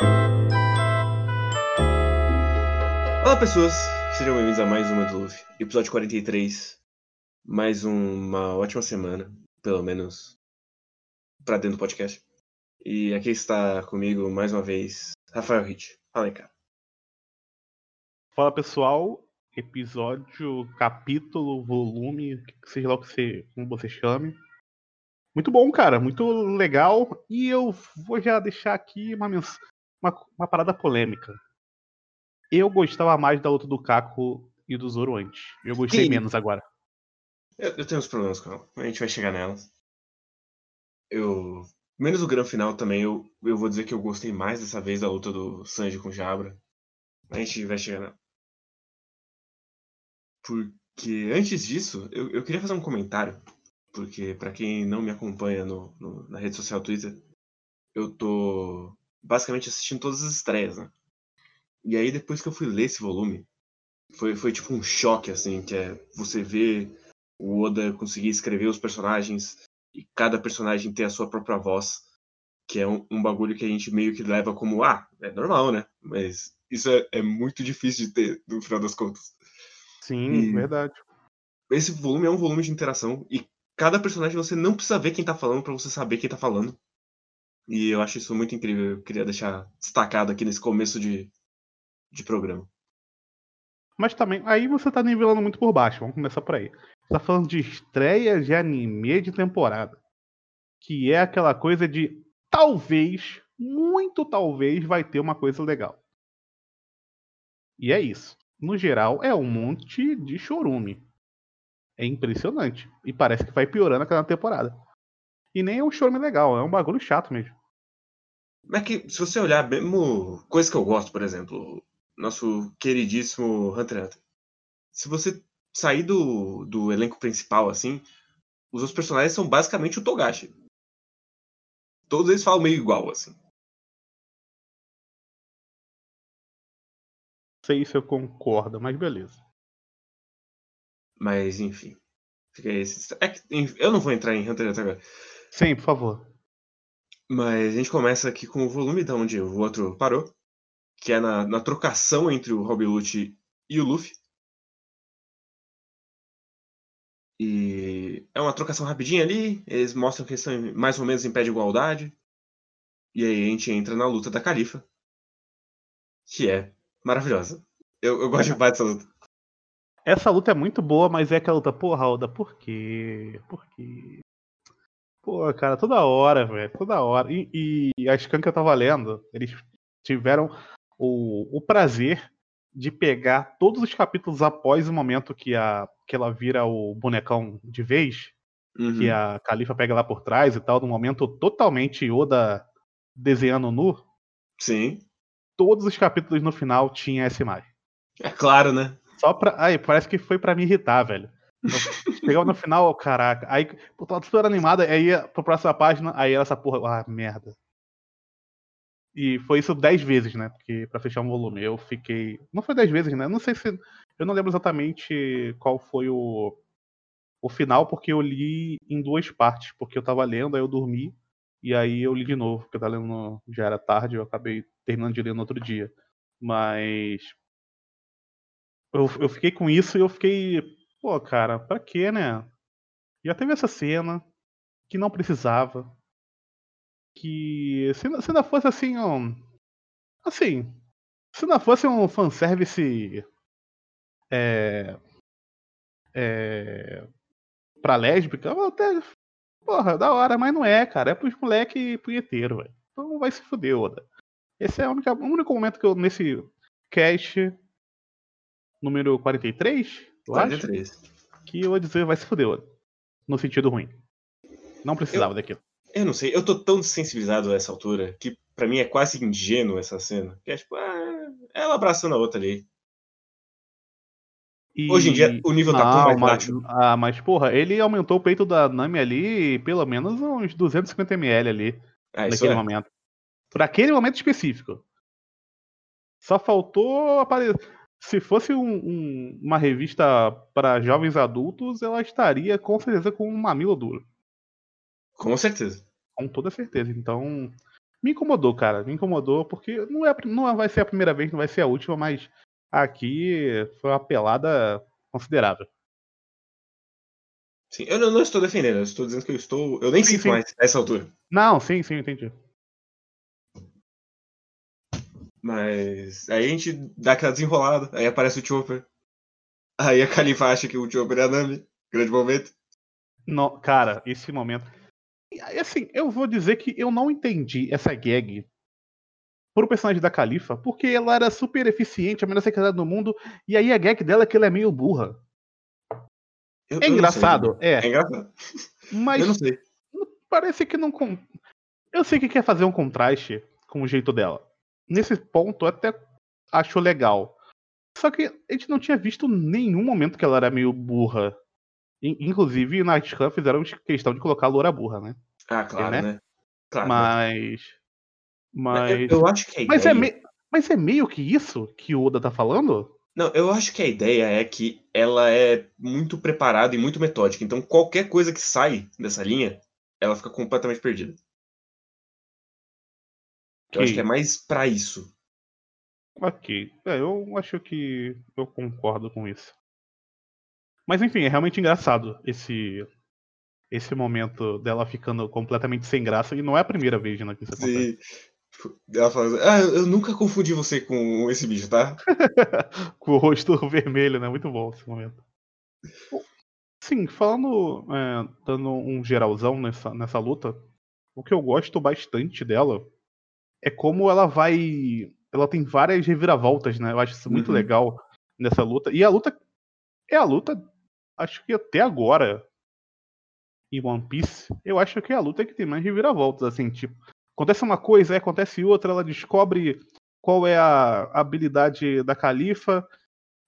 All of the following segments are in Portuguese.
Olá pessoas, sejam bem-vindos a mais uma do Luffy, episódio 43. Mais uma ótima semana, pelo menos pra dentro do podcast. E aqui está comigo mais uma vez Rafael Hit. Fala aí, cara. Fala pessoal, episódio, capítulo, volume, seja lá o que você, como você chame. Muito bom, cara, muito legal. E eu vou já deixar aqui uma, mens- uma, uma parada polêmica. Eu gostava mais da luta do Caco e do Zoro antes. Eu gostei Sim. menos agora. Eu, eu tenho uns problemas com ela, a gente vai chegar nelas. Eu. Menos o grande final também, eu, eu vou dizer que eu gostei mais dessa vez da luta do Sanji com o Jabra. A gente vai chegar nela. Porque antes disso, eu, eu queria fazer um comentário. Porque pra quem não me acompanha no, no- na rede social Twitter, eu tô basicamente assistindo todas as estreias, né? E aí depois que eu fui ler esse volume, foi, foi tipo um choque, assim, que é você ver o Oda conseguir escrever os personagens e cada personagem ter a sua própria voz, que é um, um bagulho que a gente meio que leva como, ah, é normal, né? Mas isso é, é muito difícil de ter, no final das contas. Sim, E- verdade. Esse volume é um volume de interação e cada personagem você não precisa ver quem tá falando pra você saber quem tá falando. E eu acho isso muito incrível. Eu queria deixar destacado aqui nesse começo de, de programa. Mas também, aí você tá nivelando muito por baixo, vamos começar por aí. Você tá falando de estreia de anime de temporada. Que é aquela coisa de talvez, muito talvez, vai ter uma coisa legal. E é isso. No geral, é um monte de chorume. É impressionante. E parece que vai piorando a cada temporada. E nem é um chorume legal, é um bagulho chato mesmo. Mas que, se você olhar, mesmo coisa que eu gosto, por exemplo, nosso queridíssimo Hunter x Hunter. Se você sair do, do elenco principal, assim, os outros personagens são basicamente o Togashi. Todos eles falam meio igual, assim. Sei se eu concordo, mas beleza. Mas, enfim. Fica esse. É eu não vou entrar em Hunter x Hunter agora. Sim, por favor. Mas a gente começa aqui com o volume da onde o outro parou. Que é na, na trocação entre o Rob Lute e o Luffy. E é uma trocação rapidinha ali. Eles mostram que eles estão mais ou menos em pé de igualdade. E aí a gente entra na luta da Califa. Que é maravilhosa. Eu, eu gosto demais dessa luta. Essa luta é muito boa, mas é aquela luta, porra, Oda, por quê? Por quê? Pô, cara, toda hora, velho, toda hora. E, e a Scan que eu tava lendo, eles tiveram o, o prazer de pegar todos os capítulos após o momento que, a, que ela vira o bonecão de vez, Uhum. que a Califa pega lá por trás e tal, no momento totalmente Oda desenhando nu. Sim. Todos os capítulos no final tinha essa imagem. É claro, né? Só pra. Aí, parece que foi pra me irritar, velho. Chegava no final, caraca. Aí, pô, tava super animada, aí ia pra próxima página, aí era essa porra. Ah, merda. E foi isso 10 vezes, né? Porque pra fechar um volume, eu fiquei. Não foi 10 vezes, né? Não sei se. Eu não lembro exatamente qual foi o. O final, porque eu li em duas partes. Porque eu tava lendo, aí eu dormi. E aí eu li de novo, porque eu tava lendo. Já era tarde, eu acabei terminando de ler no outro dia. Mas. Eu, eu fiquei com isso e eu fiquei. Pô, cara, pra quê, né? Já teve essa cena que não precisava. Que se, se não fosse assim um. Assim. Se não fosse um fanservice. É. É. Pra lésbica, eu até. Porra, da hora, mas não é, cara. É pros moleque punheteiro, velho. Então vai se fuder, Oda. Esse é a única- o único momento que eu, nesse cast número 43, eu acho, 43. que eu vou dizer vai se fuder. No sentido ruim. Não precisava daquilo. Eu não sei, eu tô tão desensibilizado a essa altura que pra mim é quase ingênuo essa cena. Que é tipo, ah, ela abraçando a outra ali. E- Hoje em dia o nível tá tão mais baixo. Ah, mas porra, ele aumentou o peito da Nami ali pelo menos uns 250ml ali, Ah, naquele é. momento. Por aquele momento específico. Só faltou aparecer. Se fosse um- um- uma revista para jovens adultos, ela estaria com certeza com um mamilo duro. Com certeza. Com toda certeza. Então, me incomodou, cara. Me incomodou, porque não, é, não vai ser a primeira vez, não vai ser a última, mas aqui foi uma pelada considerável. Sim, eu não, não, estou defendendo, eu estou dizendo que eu estou. Eu nem sim, sinto sim. mais nessa altura. Não, sim, sim, entendi. Mas aí a gente dá aquela desenrolada, aí aparece o Chopper. Aí a Califa acha que o Chopper é a Nami. Grande momento. No, cara, esse momento. Assim, eu vou dizer que eu não entendi essa gag pro personagem da Califa, porque ela era super eficiente, a melhor secretária do mundo, e aí a gag dela é que ela é meio burra. Eu, é, engraçado, é. é engraçado, Mas eu não sei. Parece que não. Eu sei que quer fazer um contraste com o jeito dela. Nesse ponto, eu até acho legal. Só que a gente não tinha visto nenhum momento que ela era meio burra. Inclusive, na Scan fizeram questão de colocar a loura burra, né? Ah, claro, né? né? Claro, mas. Mas. Eu, eu acho que a ideia... mas, é me... mas é meio que isso que o Oda tá falando? Não, eu acho que a ideia é que ela é muito preparada e muito metódica. Então, qualquer coisa que sai dessa linha, ela fica completamente perdida. Eu acho que é mais para isso. Ok. É, eu acho que eu concordo com isso. Mas enfim, é realmente engraçado esse esse momento dela ficando completamente sem graça e não é a primeira vez né, que isso acontece. Ela fala, ah, eu nunca confundi você com esse bicho, tá? com o rosto vermelho, né? Muito bom esse momento. Sim, falando, é, dando um geralzão nessa, nessa luta, o que eu gosto bastante dela é como ela vai. Ela tem várias reviravoltas, né? Eu acho isso muito uhum. legal nessa luta. E a luta é a luta acho que até agora, em One Piece, eu acho que é a luta que tem mais reviravoltas, assim, tipo, acontece uma coisa, acontece outra, ela descobre qual é a habilidade da Califa,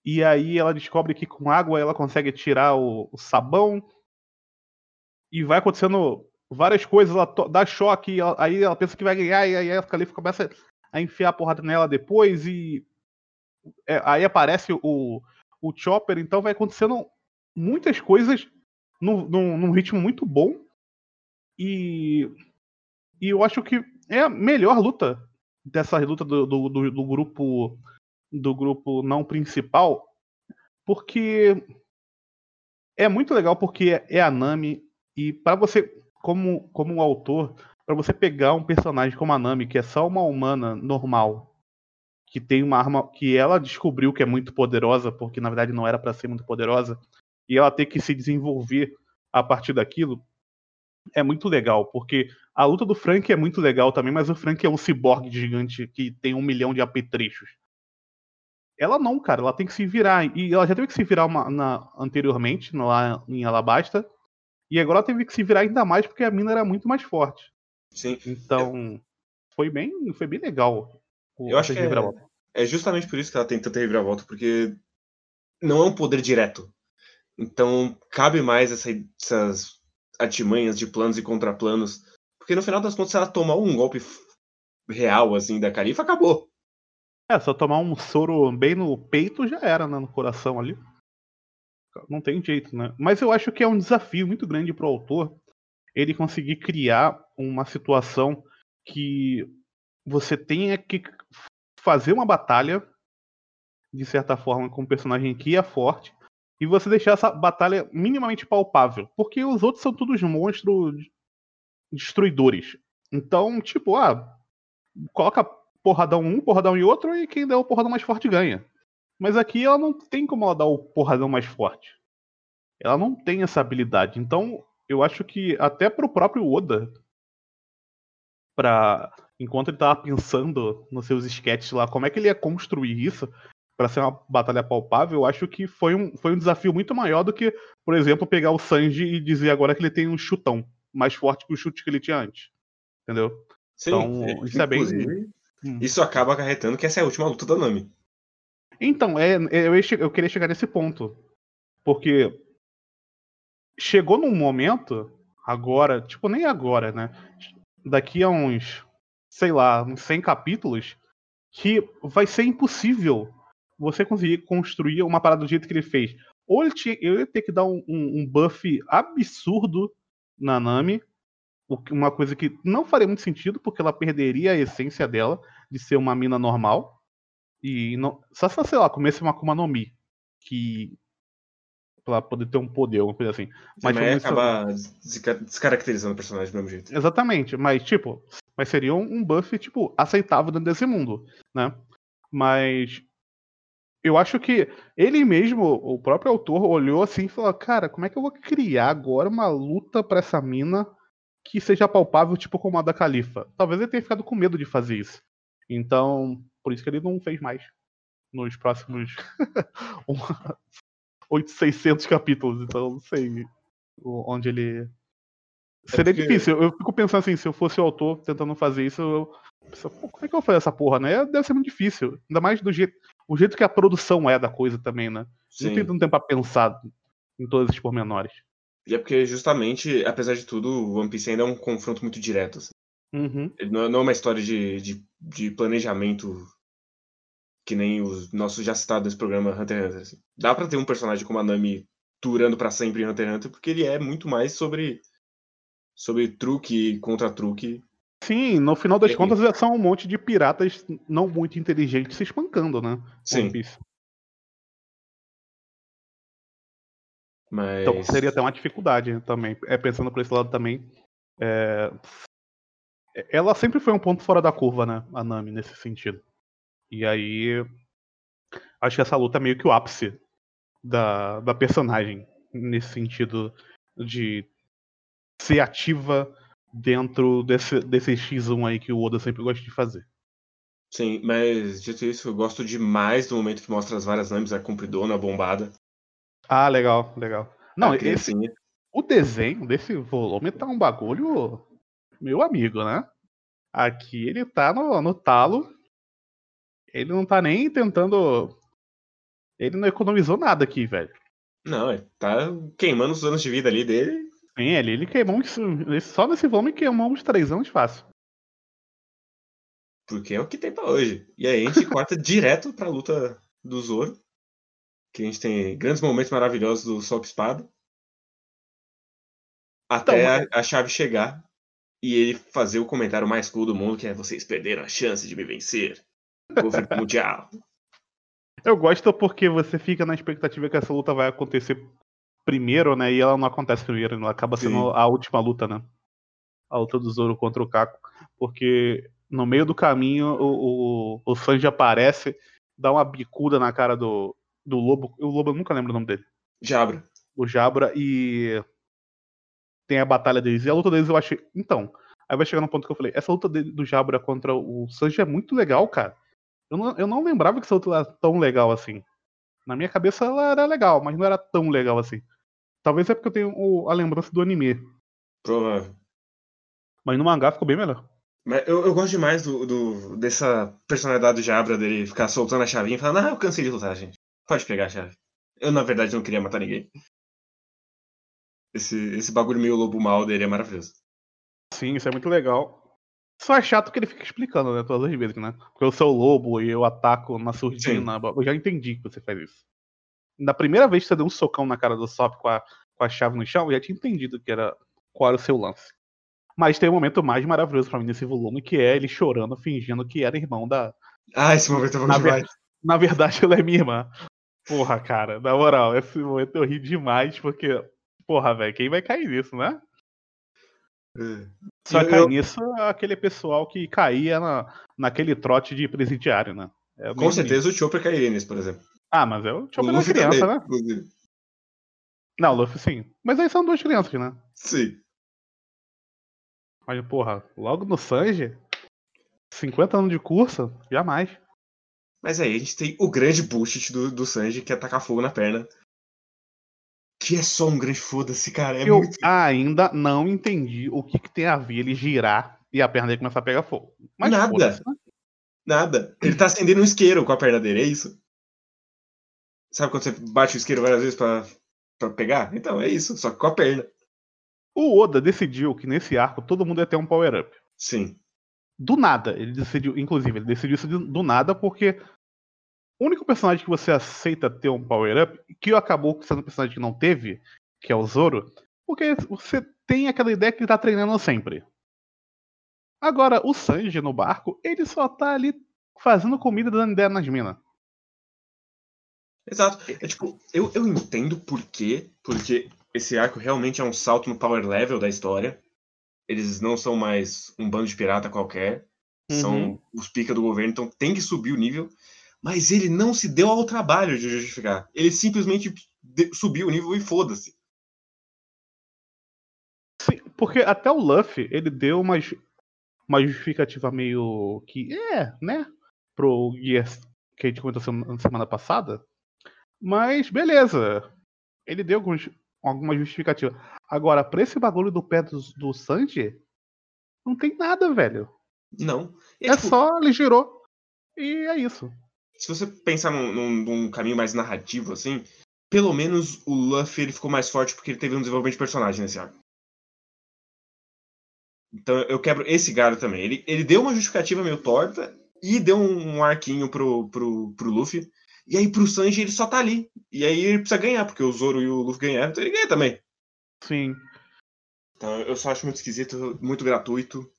e aí ela descobre que com água ela consegue tirar o, o sabão, e vai acontecendo várias coisas, ela dá choque, ela, aí ela pensa que vai ganhar, e aí a Califa começa a enfiar a porrada nela depois, e é, aí aparece o, o Chopper, então vai acontecendo muitas coisas num, num, num ritmo muito bom. E, e eu acho que é a melhor luta dessa luta do, do, do, do grupo do grupo não principal, porque é muito legal porque é a Nami e para você como como um autor, para você pegar um personagem como a Nami, que é só uma humana normal, que tem uma arma que ela descobriu que é muito poderosa, porque na verdade não era para ser muito poderosa, e ela ter que se desenvolver a partir daquilo é muito legal, porque a luta do Frank é muito legal também, mas o Frank é um ciborgue gigante que tem um milhão de apetrechos. Ela não, cara, ela tem que se virar. E ela já teve que se virar uma, na, anteriormente, lá em Alabasta. E agora ela teve que se virar ainda mais porque a mina era muito mais forte. Sim. Então, foi bem, foi bem legal. Eu acho que é, é justamente por isso que ela tem tanta reviravolta, porque não é um poder direto. Então, cabe mais essa, essas artimanhas de planos e contraplanos. Porque no final das contas, se ela tomar um golpe real, assim, da Califa, acabou. É, só tomar um soro bem no peito já era, né? No coração ali. Não tem jeito, né? Mas eu acho que é um desafio muito grande pro autor ele conseguir criar uma situação que você tenha que fazer uma batalha, de certa forma, com um personagem que é forte, e você deixar essa batalha minimamente palpável. Porque os outros são todos monstros destruidores. Então, tipo, ah, coloca porradão um, porradão em outro, e quem der o porradão mais forte ganha. Mas aqui ela não tem como ela dar o porradão mais forte. Ela não tem essa habilidade. Então, eu acho que até pro próprio Oda, pra, enquanto ele tava pensando nos seus sketches lá, como é que ele ia construir isso, para ser uma batalha palpável, eu acho que foi um, foi um desafio muito maior do que, por exemplo, pegar o Sanji e dizer agora que ele tem um chutão mais forte que o chute que ele tinha antes. Entendeu? Sim, então, isso é bem. Hum. Isso acaba acarretando que essa é a última luta da Nami. Então, é, é eu, eu queria chegar nesse ponto. Porque chegou num momento, agora, tipo, nem agora, né? Daqui a uns, sei lá, uns 100 capítulos, que vai ser impossível você conseguir construir uma parada do jeito que ele fez. Ou ele, tinha, ele ia ter que dar um, um, um buff absurdo na Nami, uma coisa que não faria muito sentido, porque ela perderia a essência dela de ser uma mina normal. E não, só se, sei lá, comesse uma Akuma no Mi, que pra poder ter um poder, alguma coisa assim. Mas Também acabar descaracterizando o personagem do mesmo jeito. Exatamente, mas tipo, mas seria um buff, tipo, aceitável dentro desse mundo, né? Mas eu acho que ele mesmo, o próprio autor, olhou assim e falou: Cara, como é que eu vou criar agora uma luta para essa mina que seja palpável, tipo como a da Califa? Talvez ele tenha ficado com medo de fazer isso. Então, por isso que ele não fez mais nos próximos 800 capítulos. Então, não sei onde ele. É Seria é porque... difícil. Eu fico pensando assim: se eu fosse o autor tentando fazer isso, eu. como é que eu vou fazer essa porra, né? Deve ser muito difícil. Ainda mais do jeito o jeito que a produção é da coisa também, né? Sim. Não tem tanto tempo pra pensar em todos esses pormenores. E é porque, justamente, apesar de tudo, o One Piece ainda é um confronto muito direto. Assim. Uhum. Não, é, não, é uma história de, de, de, planejamento que nem os nossos já citados nesse programa Hunter x Hunter. Assim. Dá pra ter um personagem como a Nami durando para sempre em Hunter x Hunter, porque ele é muito mais sobre, sobre truque contra truque Sim, no final das contas são um monte de piratas não muito inteligentes se espancando, né? Sim. Mas... Então seria até uma dificuldade também. É, pensando por esse lado também. É... Ela sempre foi um ponto fora da curva, né? A Nami, nesse sentido. E aí. Acho que essa luta é meio que o ápice da, da personagem. Nesse sentido de ser ativa dentro desse, desse X1 aí que o Oda sempre gosta de fazer. Sim, mas dito isso, eu gosto demais do momento que mostra as várias names, a cumpridona, a bombada. Ah, legal, legal. Não, esse, o desenho desse volume tá um bagulho, meu amigo, né? Aqui ele tá no, no talo. Ele não tá nem tentando. Ele não economizou nada aqui, velho. Não, ele tá queimando os anos de vida ali dele Sim, ele, ele queimou só nesse volume queimou uns três anos fácil. Porque é o que tem pra hoje. E aí a gente corta direto pra luta do Zoro. Que a gente tem grandes momentos maravilhosos do Sol Espada. Até então, a, a, chave chegar e ele fazer o comentário mais cool do mundo, que é vocês perderam a chance de me vencer. Governo mundial. Eu gosto porque você fica na expectativa que essa luta vai acontecer primeiro, né? E ela não acontece primeiro, ela acaba sendo Sim. a última luta, né? A luta do Zoro contra o Kako. Porque no meio do caminho o, o, o Sanji aparece, dá uma bicuda na cara do, do Lobo. O Lobo eu nunca lembro o nome dele. Jabra. O Jabra e tem a batalha deles. E a luta deles eu achei. Então, aí vai chegar no ponto que eu falei: essa luta do Jabra contra o Sanji é muito legal, cara. Eu não, eu não lembrava que essa luta era tão legal assim. Na minha cabeça ela era legal, mas não era tão legal assim. Talvez é porque eu tenho o, a lembrança do anime. Provável. Mas no mangá ficou bem melhor. Mas eu, eu gosto demais do, do, dessa personalidade do Jabra, dele ficar soltando a chavinha e falando, ah, eu cansei de lutar, gente. Pode pegar a chave. Eu, na verdade, não queria matar ninguém. Esse, esse bagulho meio lobo mal dele é maravilhoso. Sim, isso é muito legal. Só é chato que ele fica explicando, né, todas as vezes, né? Porque eu sou o lobo e eu ataco na surdina. Eu já entendi que você faz isso na primeira vez que você deu um socão na cara do Sop com a, com a chave no chão, eu já tinha entendido que era qual era o seu lance. Mas tem um momento mais maravilhoso para mim nesse volume, que é ele chorando, fingindo que era irmão da. Ah, esse momento é bom na demais. Ver... Na verdade, ela é minha irmã. Porra, cara, na moral, esse momento eu ri demais, porque, porra, velho, quem vai cair nisso, né? É. Só cai eu... nisso aquele pessoal que caía na, naquele trote de presidiário, né? É Com certeza o Chopper cairia nisso, por exemplo. Ah, mas é o Chopper da criança, também, né? Inclusive. Não, o Luffy sim. Mas aí são duas crianças, né? Sim. Mas, porra, logo no Sanji, 50 anos de curso, jamais. Mas aí a gente tem o grande bullshit do, do Sanji, que é tacar fogo na perna. Que é só um grande foda-se, cara. É Eu muito... ainda não entendi o que, que, tem a ver ele girar e a perna dele começar a pegar fogo. Mas Nada. Né? Nada. Ele tá acendendo um isqueiro com a perna dele, é isso? Sabe quando você bate o isqueiro várias vezes pra, pra pegar? Então, é isso, só que com a perna. O Oda decidiu que nesse arco todo mundo ia ter um power-up. Sim. Do nada, ele decidiu, inclusive, ele decidiu isso do nada porque o único personagem que você aceita ter um power-up, que acabou sendo um personagem que não teve, que é o Zoro, porque você tem aquela ideia que ele tá treinando sempre. Agora, o Sanji no barco, ele só tá ali fazendo comida dando ideia nas minas. Exato. É tipo, eu, eu entendo por quê, porque esse arco realmente é um salto no power level da história. Eles não são mais um bando de pirata qualquer. Uhum. São os pica do governo, então tem que subir o nível. Mas ele não se deu ao trabalho de justificar. Ele simplesmente subiu o nível e foda-se. Sim, porque até o Luffy, ele deu uma, uma justificativa meio que é, né? Pro Gears que a gente comentou sema- na semana passada. Mas beleza. Ele deu alguns- alguma justificativa. Agora, pra esse bagulho do pé do, do Sanji, não tem nada, velho. Não. E, É tipo, só ele girou. E é isso. Se você pensar num, num- num caminho mais narrativo, assim, pelo menos o Luffy ele ficou mais forte porque ele teve um desenvolvimento de personagem nesse arco. Então eu quebro esse galho também. Ele, ele deu uma justificativa meio torta e deu um, um arquinho pro, pro, pro Luffy. E aí pro Sanji ele só tá ali. E aí ele precisa ganhar, porque o Zoro e o Luffy ganharam, então ele ganha também. Sim. Então eu só acho muito esquisito, muito gratuito.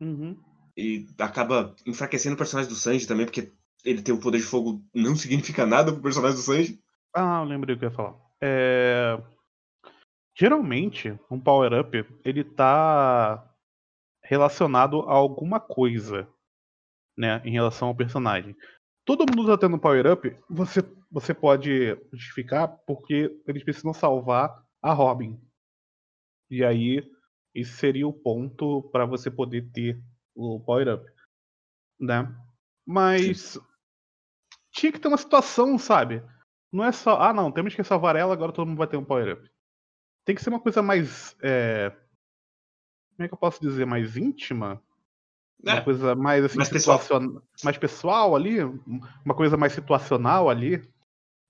Uhum. E acaba enfraquecendo o personagem do Sanji também, porque ele ter o poder de fogo não significa nada pro personagem do Sanji. Ah, eu lembrei o que eu ia falar. É... Geralmente, um power-up, ele tá relacionado a alguma coisa, né, em relação ao personagem. Todo mundo tá tendo um power-up, você, você pode justificar porque eles precisam salvar a Robin. E aí, esse seria o ponto para você poder ter o power-up, né? Mas tinha que ter uma situação, sabe? Não é só, ah não, temos que salvar ela, agora todo mundo vai ter um power-up. Tem que ser uma coisa mais. é, Como é que eu posso dizer? Mais íntima? Uma É, coisa mais assim, mais pessoal. situacion- mais pessoal ali, uma coisa mais situacional ali,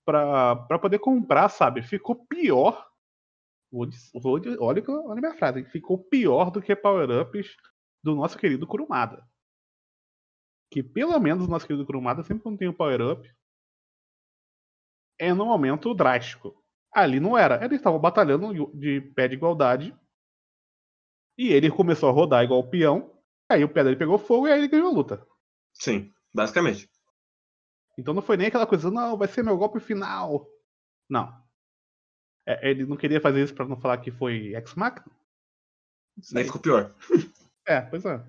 pra, pra poder comprar, sabe? Ficou pior. Vou, vou, olha, olha a minha frase, ficou pior do que power-ups do nosso querido Kurumada. Que pelo menos o nosso querido Kurumada, sempre quando tem um power-up, é num momento drástico. Ali não era. Eles estavam batalhando de pé de igualdade. E ele começou a rodar igual o peão. Aí o pé dele pegou fogo e aí ele ganhou a luta. Sim, basicamente. Então não foi nem aquela coisa, não, vai ser meu golpe final. Não. É, ele não queria fazer isso pra não falar que foi X-Machina? Não sei. Daí ficou pior. É, pois é.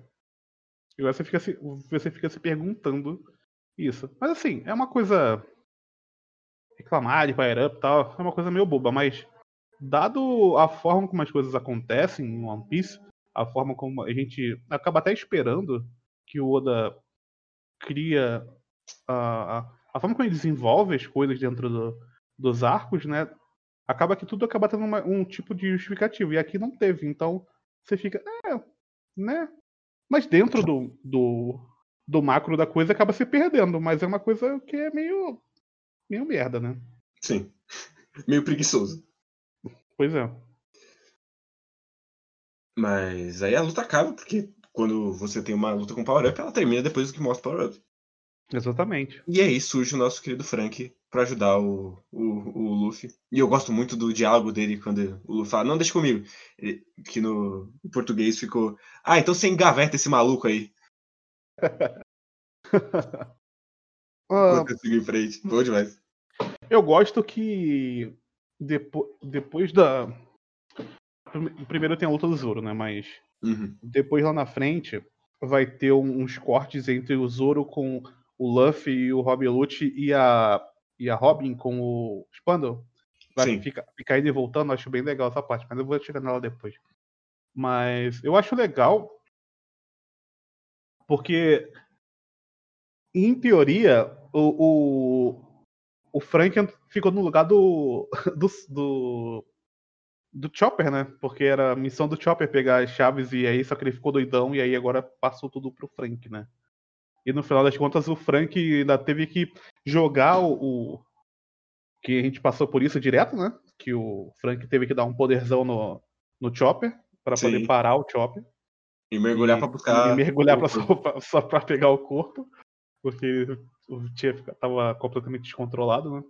E você fica, se, você fica se perguntando isso. Mas assim, é uma coisa. Reclamar de Fire Up e tal, é uma coisa meio boba, mas dado a forma como as coisas acontecem em One Piece, a forma como a gente acaba até esperando que o Oda cria a, a, a forma como ele desenvolve as coisas dentro do- dos arcos, né? Acaba que tudo acaba tendo uma- um tipo de justificativo. E aqui não teve. Então você fica, é, né? Mas dentro do, do, do macro da coisa acaba se perdendo. Mas é uma coisa que é meio, meio merda, né? Sim. Meio preguiçoso. Pois é. Mas aí a luta acaba, porque quando você tem uma luta com power-up, ela termina depois do que mostra o power-up. Exatamente. E aí surge o nosso querido Frank pra ajudar o, o, o Luffy. E eu gosto muito do diálogo dele quando o Luffy fala, não, deixa comigo. Ele- que no português ficou, ah, então você engaveta esse maluco aí. Ah, Quando eu sigo em frente. Boa demais. eu gosto que depo, depois da. prime- Primeiro tem a luta do Zoro, né? Mas Uhum. depois lá na frente vai ter uns cortes entre o Zoro com o Luffy e o Robin Lute e a, e a Robin com o Spandel. Vai ficar, ficar indo e voltando, eu acho bem legal essa parte, mas eu vou chegar nela depois. Mas eu acho legal porque, em teoria, o, o, o Frank ficou no lugar do, do, do, do Chopper, né? Porque era a missão do Chopper pegar as chaves e aí só que ele ficou doidão e aí agora passou tudo pro Frank, né? E no final das contas o Frank ainda teve que jogar o, o- que a gente passou por isso direto, né? Que o Frank teve que dar um poderzão no, no Chopper para poder parar o Chopper E mergulhar pra buscar. e mergulhar pra só, pra- só pra pegar o corpo, porque o tinha, tava completamente descontrolado, né?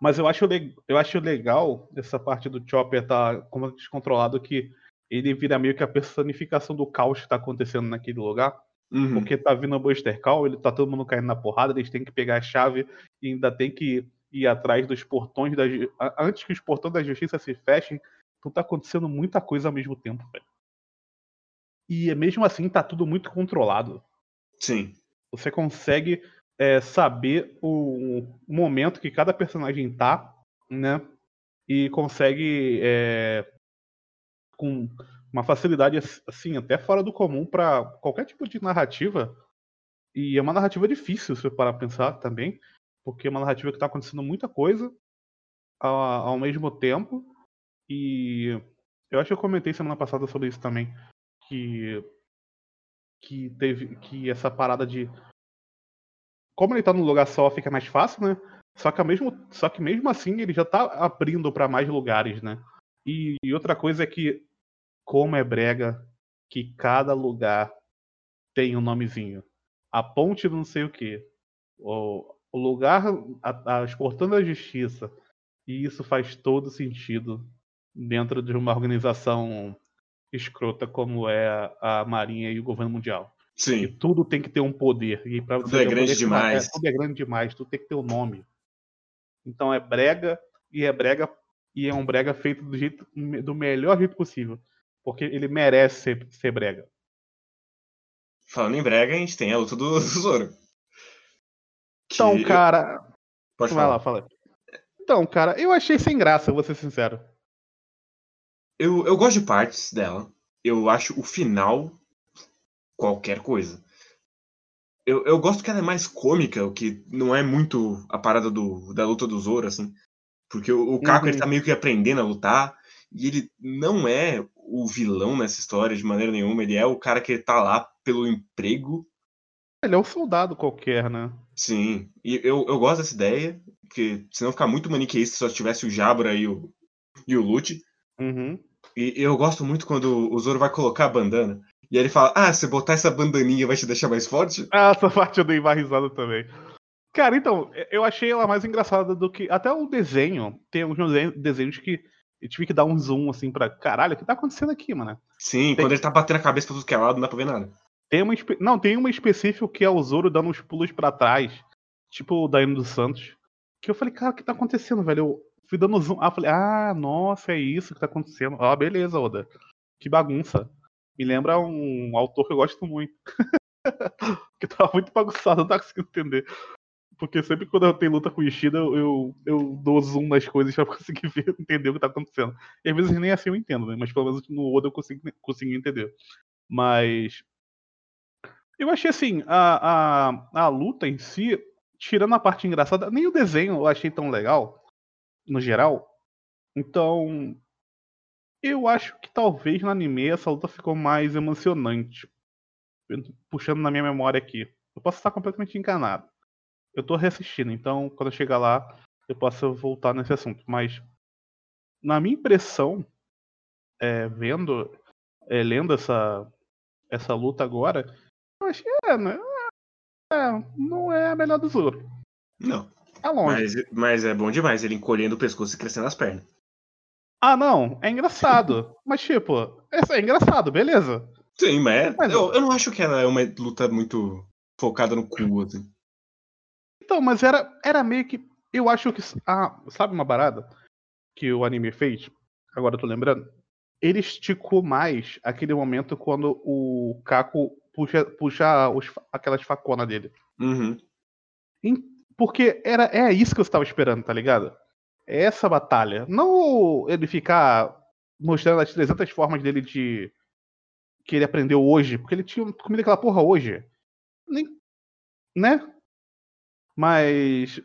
Mas eu acho, eu acho legal essa parte do Chopper tá como descontrolado que ele vira meio que a personificação do caos que tá acontecendo naquele lugar. Uhum. Porque tá vindo o Buster Call, ele tá todo mundo caindo na porrada, eles têm que pegar a chave e ainda tem que ir atrás dos portões da antes que os portões da justiça se fechem. Então tá acontecendo muita coisa ao mesmo tempo, velho. E mesmo assim tá tudo muito controlado. Sim. Você consegue é, saber o, o, momento que cada personagem tá, né? E consegue é, com uma facilidade assim até fora do comum para qualquer tipo de narrativa. E é uma narrativa difícil se você parar pensar também, porque é uma narrativa que está acontecendo muita coisa ao, ao mesmo tempo. E eu acho que eu comentei semana passada sobre isso também, que que teve que essa parada de como ele tá num lugar só fica mais fácil, né? Só que mesmo só que mesmo assim ele já tá abrindo para mais lugares, né? E, e outra coisa é que como é brega que cada lugar tem um nomezinho. A ponte não sei o que. O, o lugar, a, a, exportando a justiça. E isso faz todo sentido dentro de uma organização escrota como é a, a Marinha e o governo mundial. Sim. E tudo tem que ter um poder. E pra tudo é grande demais. É, tudo é grande demais, tudo tem que ter um nome. Então é brega e é brega e é um brega feito do jeito do melhor jeito possível, porque ele merece ser, ser brega. Falando em brega, a gente tem a luta do, do Zoro. Então, cara, pode vai falar. lá, fala. Então, cara, eu achei sem graça, vou ser sincero. Eu, eu gosto de partes dela. Eu acho o final qualquer coisa. Eu, eu gosto que ela é mais cômica, o que não é muito a parada do, da luta do Zoro, assim. Porque o, o Kako, uhum. ele tá meio que aprendendo a lutar, e ele não é o vilão nessa história de maneira nenhuma, ele é o cara que tá lá pelo emprego. Ele é um soldado qualquer, né? Sim, e eu, eu gosto dessa ideia, porque senão ficar muito maniqueísta se só tivesse o Jabra e o, e o Lute. Uhum. E eu gosto muito quando o Zoro vai colocar a bandana. E ele fala: Ah, se botar essa bandaninha vai te deixar mais forte? Ah, essa parte eu dei mais risada também. Cara, então, eu achei ela mais engraçada do que. Até o desenho. Tem alguns desenhos que eu tive que dar um zoom assim pra. Caralho, o que tá acontecendo aqui, mano? Sim, tem... quando ele tá batendo a cabeça pra tudo que é lado, não dá pra ver nada. Tem uma. Não, tem uma específica que é o Zoro dando uns pulos para trás. Tipo o Daino dos Santos. Que eu falei, cara, o que tá acontecendo, velho? Eu fui dando zoom. Ah, falei, ah, nossa, é isso que tá acontecendo. Ah, beleza, Oda. Que bagunça. Me lembra um autor que eu gosto muito. que tava muito bagunçado, não tava conseguindo entender. Porque sempre quando eu tenho luta com o Ishida, eu, eu dou zoom nas coisas pra conseguir ver, entender o que tá acontecendo. E às vezes nem assim eu entendo, né? Mas pelo menos no Oda eu consigo, consigo entender. Mas. Eu achei assim, a, a, a luta em si, tirando a parte engraçada, nem o desenho eu achei tão legal, no geral. Então, eu acho que talvez no anime essa luta ficou mais emocionante. Puxando na minha memória aqui. Eu posso estar completamente enganado. Eu tô reassistindo, então quando eu chegar lá, eu posso voltar nesse assunto. Mas, na minha impressão, é, vendo, é, lendo essa, essa luta agora, eu achei, é, né? É, não é a melhor do Zoro. Não. É longe. Mas, mas é bom demais ele encolhendo o pescoço e crescendo as pernas. Ah, não, é engraçado. mas, tipo, é, é engraçado, beleza. Sim, mas, é, mas eu, eu não acho que ela é uma luta muito focada no cu, assim. Então, mas era, era meio que. Eu acho que. Ah, sabe uma parada que o anime fez? Agora eu tô lembrando. Ele esticou mais aquele momento quando o Kako puxa, puxa os, aquelas faconas dele. Uhum. Porque era, é isso que eu estava esperando, tá ligado? essa batalha. Não ele ficar mostrando as 300 formas dele de. que ele aprendeu hoje, porque ele tinha comido aquela porra hoje. Nem, né? Mas.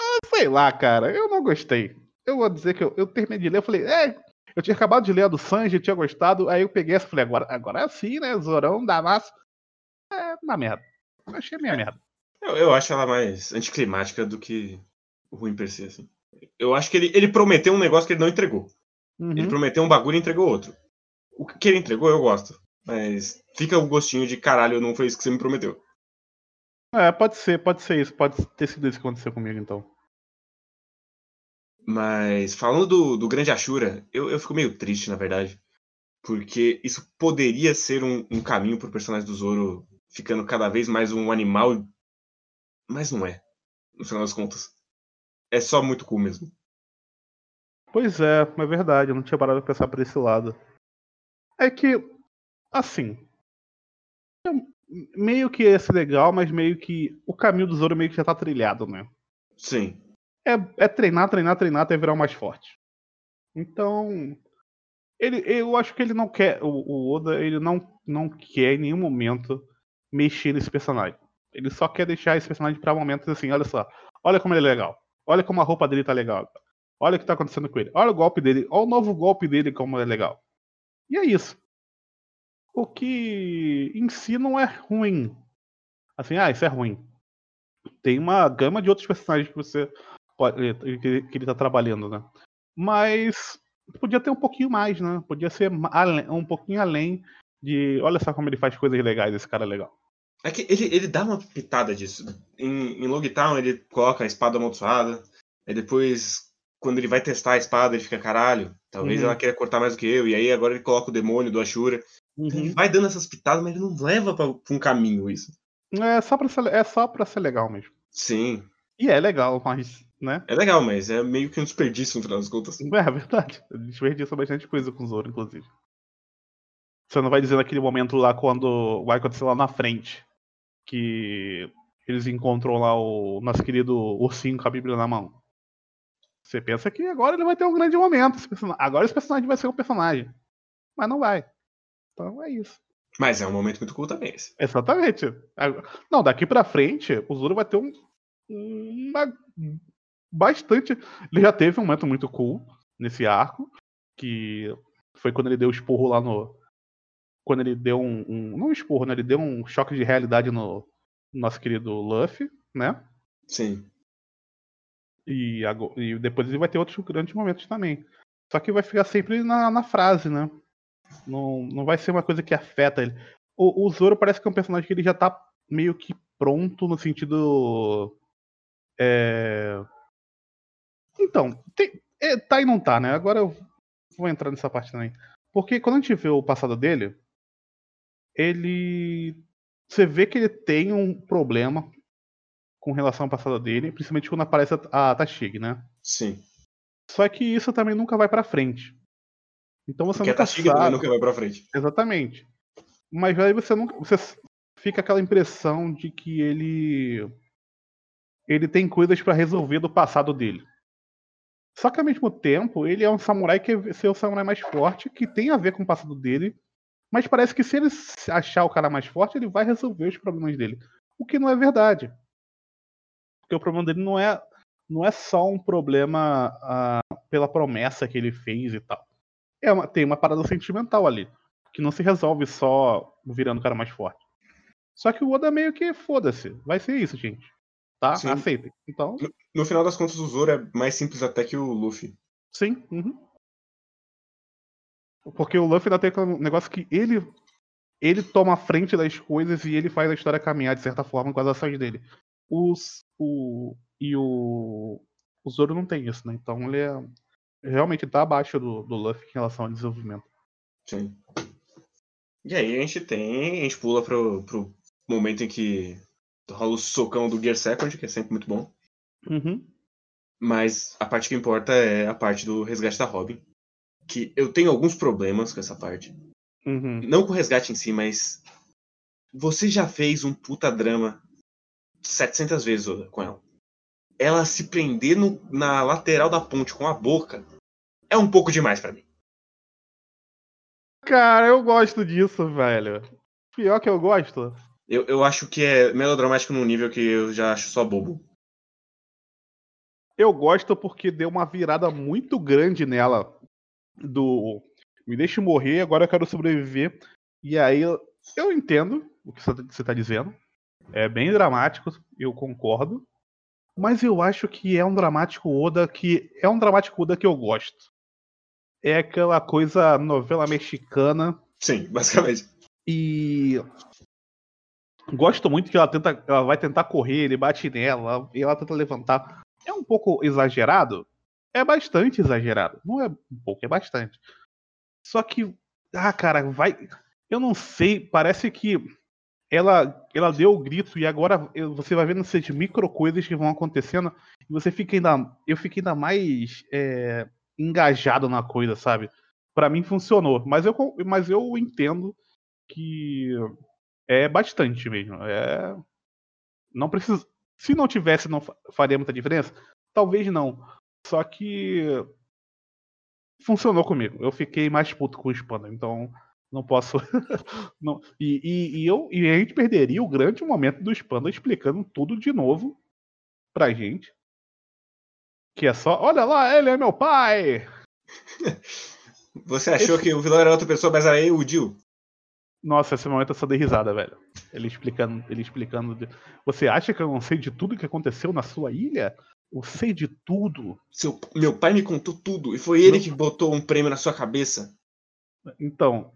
Ah, sei lá, cara, eu não gostei. Eu vou dizer que eu, eu terminei de ler, eu falei, é, eu tinha acabado de ler a do Sanji, tinha gostado, aí eu peguei essa e falei, agora, agora é assim, né? Zorão, Damasso. É uma merda. Eu achei minha merda. Eu, eu acho ela mais anticlimática do que ruim per se, assim. Eu acho que ele, ele prometeu um negócio que ele não entregou. Uhum. Ele prometeu um bagulho e entregou outro. O que ele entregou eu gosto. Mas fica o gostinho de caralho, não foi isso que você me prometeu. É, pode ser, pode ser isso. Pode ter sido isso que aconteceu comigo então. Mas falando do, do Grande Ashura, eu, eu fico meio triste, na verdade. Porque isso poderia ser um, um caminho pro personagem do Zoro ficando cada vez mais um animal. Mas não é, no final das contas. É só muito cool mesmo. Pois é, é verdade, eu não tinha parado de pensar por esse lado. É que, assim. Meio que ia ser legal, mas meio que. O caminho do Zoro meio que já tá trilhado, né? Sim. É, é treinar, treinar, treinar até virar o mais forte. Então. Ele, eu acho que ele não quer. O, o Oda, ele não, não quer em nenhum momento mexer nesse personagem. Ele só quer deixar esse personagem para momentos assim, olha só. Olha como ele é legal. Olha como a roupa dele tá legal. Olha o que tá acontecendo com ele. Olha o golpe dele. Olha o novo golpe dele como é legal. E é isso. O que em si não é ruim. Assim, ah, isso é ruim. Tem uma gama de outros personagens que você pode, que, que ele tá trabalhando, né? Mas podia ter um pouquinho mais, né? Podia ser um pouquinho além de. Olha só como ele faz coisas legais, esse cara é legal. É que ele, ele dá uma pitada disso. Em, em Logtown ele coloca a espada amaldiçoada. Aí depois, quando ele vai testar a espada, ele fica, caralho, talvez uhum. ela queira cortar mais do que eu. E aí agora ele coloca o demônio do Ashura. Uhum. Ele vai dando essas pitadas, mas ele não leva pra, pra um caminho isso. É só, pra ser, é só pra ser legal mesmo. Sim. E é legal, mas. Né? É legal, mas é meio que um desperdício no final das contas. É, é verdade. Desperdiça bastante coisa com o Zoro, inclusive. Você não vai dizer naquele momento lá quando vai acontecer lá na frente que eles encontram lá o nosso querido ursinho com a Bíblia na mão. Você pensa que agora ele vai ter um grande momento. Esse agora esse personagem vai ser um personagem. Mas não vai. Então é isso. Mas é um momento muito cool também esse. Exatamente. Não, daqui pra frente, o Zoro vai ter um. Uma, bastante. Ele já teve um momento muito cool nesse arco. Que foi quando ele deu o esporro lá no quando ele deu um, um, não um esporro, né? Ele deu um choque de realidade no, no nosso querido Luffy, né? Sim. E, e, depois ele vai ter outros grandes momentos também. Só que vai ficar sempre na, na frase, né? Não, não vai ser uma coisa que afeta ele. O, o Zoro parece que é um personagem que ele já tá meio que pronto no sentido. É... Então, tem, é, tá e não tá, né? Agora eu vou entrar nessa parte também. Porque quando a gente vê o passado dele, ele. Você vê que ele tem um problema com relação ao passado dele, principalmente quando aparece a Tashig, né? Sim. Só que isso também nunca vai para frente. Então você Porque nunca a Tashig sabe... também nunca vai para frente. Exatamente. Mas aí você nunca, você fica aquela impressão de que ele ele tem coisas para resolver do passado dele. Só que ao mesmo tempo, ele é um samurai que é ser o samurai mais forte, que tem a ver com o passado dele, mas parece que se ele achar o cara mais forte, ele vai resolver os problemas dele. O que não é verdade. Porque o problema dele não é, não é só um problema uh, pela promessa que ele fez e tal. É uma, tem uma parada sentimental ali. Que não se resolve só virando o cara mais forte. Só que o Oda meio que foda-se. Vai ser isso, gente. Tá? Sim. Aceitem. Então. No, no, final das contas, o Zoro é mais simples até que o Luffy. Sim. Uhum. Porque o Luffy ainda tem um negócio que ele ele toma a frente das coisas e ele faz a história caminhar de certa forma com as ações dele. Os, o, e o, o Zoro não tem isso, né? Então ele é realmente tá abaixo do, do Luffy em relação ao desenvolvimento. Sim. E aí a gente tem. A gente pula pro, pro momento em que rola o socão do Gear Second, que é sempre muito bom. Uhum. Mas a parte que importa é a parte do resgate da Robin que eu tenho alguns problemas com essa parte. Uhum. Não com o resgate em si, mas você já fez um puta drama 700 vezes Oda, com ela. Ela se prender no, na lateral da ponte com a boca é um pouco demais para mim. Cara, eu gosto disso, velho. Pior que eu gosto. Eu, eu acho que é melodramático num nível que eu já acho só bobo. Eu gosto porque deu uma virada muito grande nela do me deixe morrer, agora eu quero sobreviver. E aí eu, eu entendo o que você está dizendo. É bem dramático, eu concordo. Mas eu acho que é um dramático Oda que é um dramático Oda que eu gosto. É aquela coisa novela mexicana. Sim, basicamente. E gosto muito que ela tenta, ela vai tentar correr, ele bate nela, e ela tenta levantar. É um pouco exagerado, é bastante exagerado. Não é um pouco, é bastante. Só que, ah, cara, vai. Eu não sei, parece que ela, ela deu o grito e agora você vai vendo essas micro coisas que vão acontecendo e você fica ainda. Eu fiquei ainda mais é, engajado na coisa, sabe? Para mim funcionou, mas eu, mas eu entendo que é bastante mesmo. É, não precisa. Se não tivesse, não faria muita diferença? Talvez não. Só que funcionou comigo. Eu fiquei mais puto com o Spanda, então não posso. não. E, e, e, eu, e a gente perderia o grande momento do Spanda explicando tudo de novo pra gente. Que é só, olha lá, ele é meu pai! Você achou esse... que o vilão era outra pessoa, mas era eu, o Jill? Nossa, esse momento eu só dei risada, velho. Ele explicando, ele explicando. Você acha que eu não sei de tudo que aconteceu na sua ilha? Eu sei de tudo. Seu, meu pai me contou tudo e foi ele não... que botou um prêmio na sua cabeça. Então,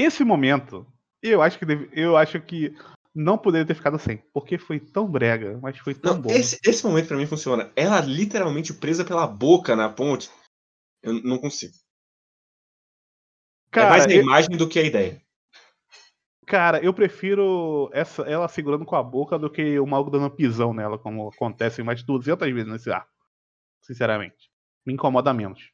esse momento, eu acho que deve, eu acho que não poderia ter ficado sem, porque foi tão brega, mas foi tão não, bom. Esse, esse momento para mim funciona. Ela literalmente presa pela boca na ponte. Eu não consigo. Cara, é mais a eu... imagem do que a ideia. Cara, eu prefiro essa, ela segurando com a boca do que o maluco dando pisão nela, como acontece mais de 200 vezes nesse arco. Sinceramente. Me incomoda menos.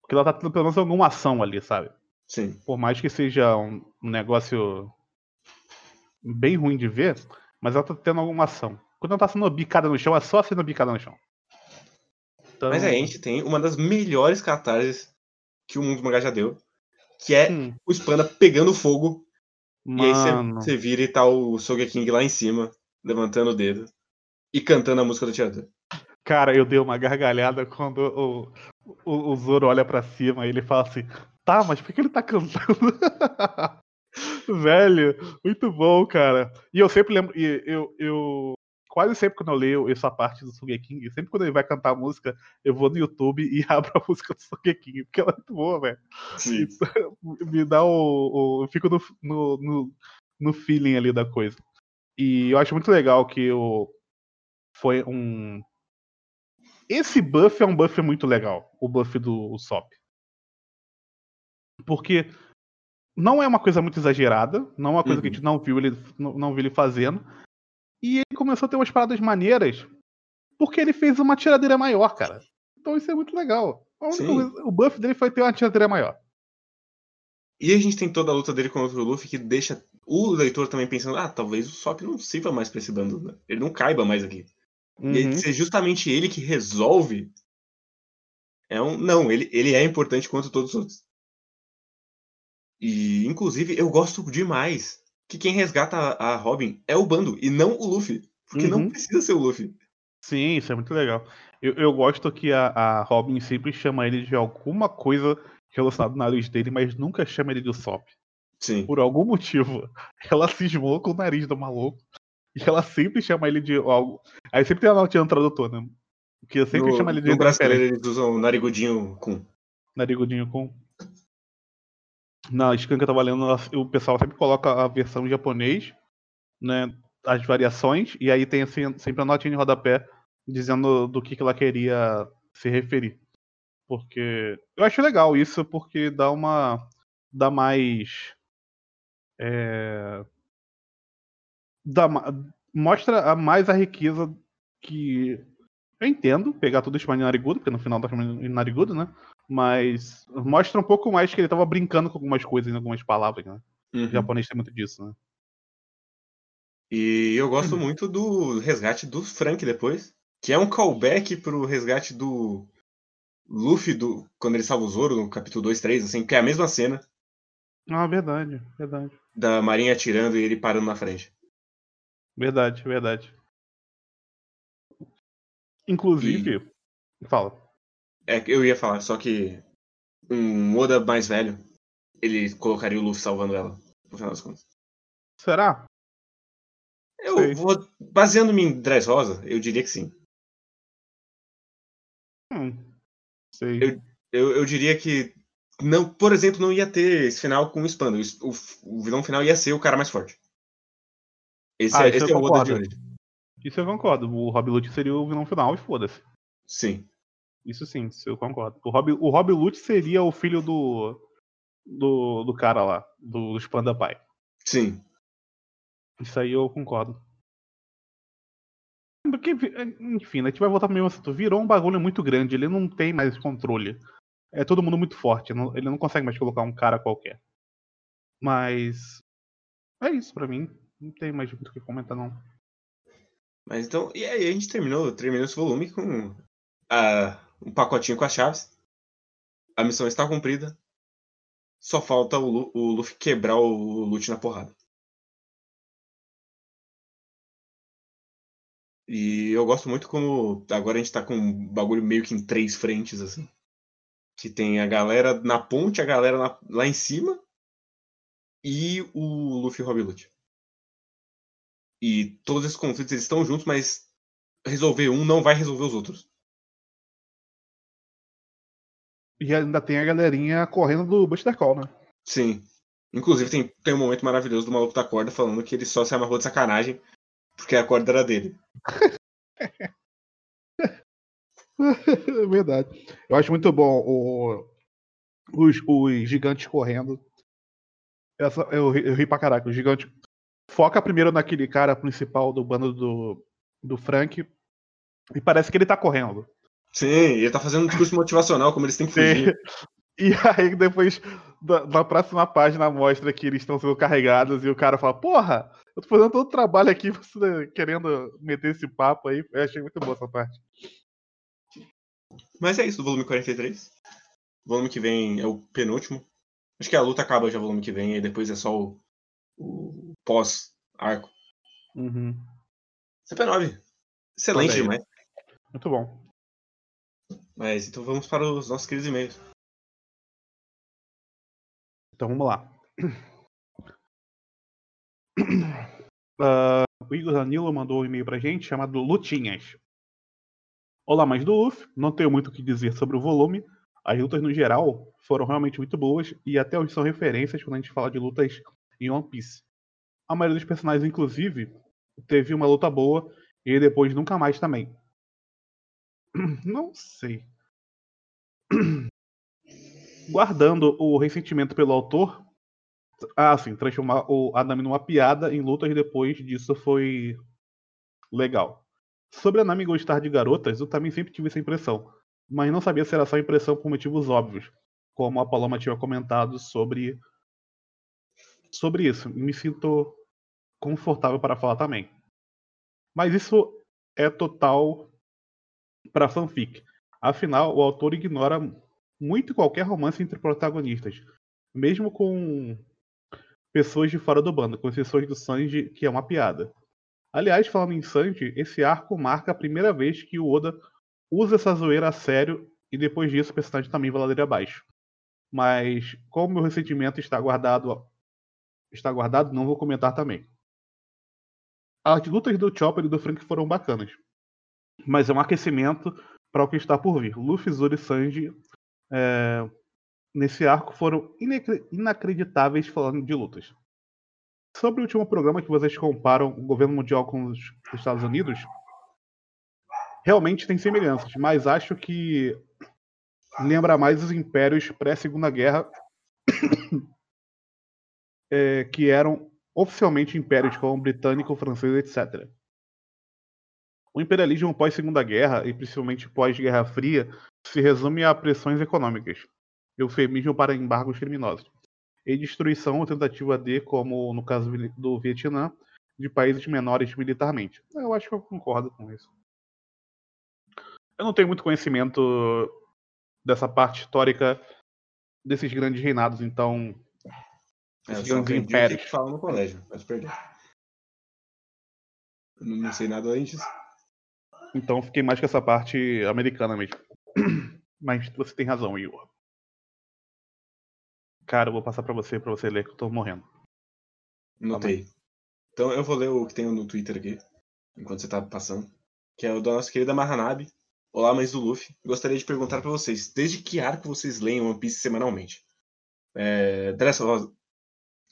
Porque ela tá tendo pelo menos alguma ação ali, sabe? Sim. Por mais que seja um, um negócio bem ruim de ver, mas ela tá tendo alguma ação. Quando ela tá sendo bicada no chão, é só sendo bicada no chão. Então... Mas a gente tem uma das melhores catarses que o mundo mangá já deu, que é hum. o Spanda pegando fogo. Mano. E aí você vira e tá o Sogeking lá em cima, levantando o dedo e cantando a música do teatro. Cara, eu dei uma gargalhada quando o, o, o Zoro olha para cima e ele fala assim: tá, mas por que ele tá cantando? Velho, muito bom, cara. E eu sempre lembro, eu, eu, quase sempre quando eu leio essa parte do Sugeking, sempre quando ele vai cantar a música, eu vou no YouTube e abro a música do Sugeking, porque ela é muito boa, velho. Me dá o, o. Eu fico no, no, no, no, feeling ali da coisa. E eu acho muito legal que o, foi um. Esse buff é um buff muito legal, o buff do Sop. Porque não é uma coisa muito exagerada, não é uma coisa uhum. que a gente não viu ele, não, não viu ele fazendo, e ele começou a ter umas paradas maneiras porque ele fez uma tiradeira maior, cara. Então isso é muito legal. O buff dele foi ter uma tiradeira maior. E a gente tem toda a luta dele contra o Luffy que deixa o leitor também pensando: ah, talvez o Sop não sirva mais pra esse bando, né? ele não caiba mais aqui. Uhum. E ser justamente ele que resolve. É um. Não, ele, ele é importante quanto todos os outros. E, inclusive, eu gosto demais que quem resgata a, a Robin é o bando e não o Luffy. Porque uhum. não precisa ser o Luffy. Sim, isso é muito legal. Eu, eu gosto que a, a, Robin sempre chama ele de alguma coisa relacionada ao nariz dele, mas nunca chama ele de Sop. Sim. Por algum motivo. Ela cismou com o nariz do maluco. E ela sempre chama ele de algo. Aí sempre tem a notinha no tradutor, né? Porque sempre no, chama ele de. No brasileiro eles usam o narigudinho com. Narigudinho com. Na Scan que eu tava lendo, o pessoal sempre coloca a versão em japonês, né? As variações, e aí tem assim, sempre a notinha de rodapé dizendo do que, que ela queria se referir. Porque eu acho legal isso, porque dá uma. dá mais. É, dá, mostra a mais a riqueza que. Eu entendo pegar tudo isso em Narigudo, porque no final tá chamando Narigudo, né? Mas mostra um pouco mais que ele tava brincando com algumas coisas, em algumas palavras, né? Uhum. O japonês tem muito disso, né? E eu gosto uhum. muito do resgate do Frank depois, que é um callback pro resgate do Luffy do quando ele salva o Zoro no capítulo 2, 3, assim, que é a mesma cena. Ah, verdade, verdade. Da Marinha atirando e ele parando na frente. Verdade, verdade. Inclusive, e... fala. É, eu ia falar, só que um Oda mais velho, ele colocaria o Luffy salvando ela, no final das contas. Será? Eu Sei. vou. Baseando-me em Dress Rosa, eu diria que sim. Hum. Sei. Eu, eu, eu, diria que. Não, por exemplo, não ia ter esse final com o Spando. O, o vilão final ia ser o cara mais forte. Esse ah, é, esse é o Oda de hoje. Isso eu concordo. O Rob Lute seria o vilão final e foda-se. Sim. Isso sim, isso eu concordo. O Rob, o Rob Lute seria o filho do, do, do cara lá, do, do Spanda Pai. Sim. Isso aí eu concordo. Porque, enfim, né, a gente vai voltar pro mesmo assunto. Virou um bagulho muito grande, ele não tem mais controle. É todo mundo muito forte, não- ele não consegue mais colocar um cara qualquer. Mas. É isso pra mim. Não tem mais muito o que comentar, não. Mas então, e aí a gente terminou, terminou esse volume com ah, um pacotinho com as chaves. A missão está cumprida. Só falta o, o Luffy quebrar o Lute na porrada. E eu gosto muito como agora a gente tá com um bagulho meio que em três frentes, assim. Que tem a galera na ponte, a galera na- lá em cima e o Luffy e Rob Lute. E todos esses conflitos eles estão juntos, mas resolver um não vai resolver os outros. E ainda tem a galerinha correndo do Buster Call, né? Sim. Inclusive tem, tem um momento maravilhoso do maluco da corda falando que ele só se amarrou de sacanagem porque a corda era dele. É Verdade. Eu acho muito bom o, os, os gigantes correndo. Essa, eu, ri- eu ri pra caraca. O gigante foca primeiro naquele cara principal do bando do, do Frank. E parece que ele tá correndo. Sim, ele tá fazendo um discurso motivacional, como eles têm que fugir. E aí depois, da- na próxima página, mostra que eles estão sendo carregados e o cara fala, porra, eu tô fazendo todo o trabalho aqui, você querendo meter esse papo aí. Eu achei muito boa essa parte. Mas é isso do volume 43. O volume que vem é o penúltimo. Acho que a luta acaba já o volume que vem, e depois é só o, o pós-arco. Uhum. CP9. Excelente demais. Muito bom. Mas então vamos para os nossos queridos e-mails. Então vamos lá. Ah, o Igor Danilo mandou um e-mail pra gente chamado Lutinhas. Olá, mais do Luffy. Não tenho muito o que dizer sobre o volume. As lutas no geral foram realmente muito boas e até hoje são referências quando a gente fala de lutas em One Piece. A maioria dos personagens, inclusive, teve uma luta boa e depois nunca mais também. Não sei. Guardando o ressentimento pelo autor, ah, sim, transformar o Adami numa piada em lutas depois disso foi legal. Sobre a Nami gostar de garotas, eu também sempre tive essa impressão, mas não sabia se era só impressão por motivos óbvios, como a Paloma tinha comentado sobre sobre isso. Me sinto confortável para falar também. Mas isso é total para fanfic. Afinal, o autor ignora muito qualquer romance entre protagonistas, mesmo com pessoas de fora do bando, com exceções do Sanji, que é uma piada. Aliás, falando em Sanji, esse arco marca a primeira vez que o Oda usa essa zoeira a sério e depois disso o personagem também vai ladeira abaixo. Mas como meu ressentimento está guardado, está guardado, não vou comentar também. As lutas do Chopper e do Frank foram bacanas, mas é um aquecimento para o que está por vir. Luffy, Zoro e Sanji é, nesse arco foram inacre- inacreditáveis falando de lutas. Sobre o último programa que vocês comparam o governo mundial com os Estados Unidos, realmente tem semelhanças, mas acho que lembra mais os impérios pré-segunda guerra, é, que eram oficialmente impérios como britânico, francês, etc. O imperialismo pós-segunda guerra e principalmente pós-guerra fria se resume a pressões econômicas, eufemismo para embargos criminosos, e destruição ou tentativa de, como no caso do Vietnã, de países menores militarmente. Eu acho que eu concordo com isso. Eu não tenho muito conhecimento dessa parte histórica desses grandes reinados, então É, Esses só grandes impérios. que fala no colégio, mas perdeu. Eu Não, não sei nada antes. Então fiquei mais com essa parte americana mesmo. Mas você tem razão, Igor. Cara, eu vou passar pra você pra você ler que eu tô morrendo. Notei. Então eu vou ler o que tem no Twitter aqui, enquanto você tá passando. Que é o da nossa querida Mahanabi. Olá, mães do Luffy. Gostaria de perguntar pra vocês, desde que arco vocês leem One Piece semanalmente? É, Dressrosa,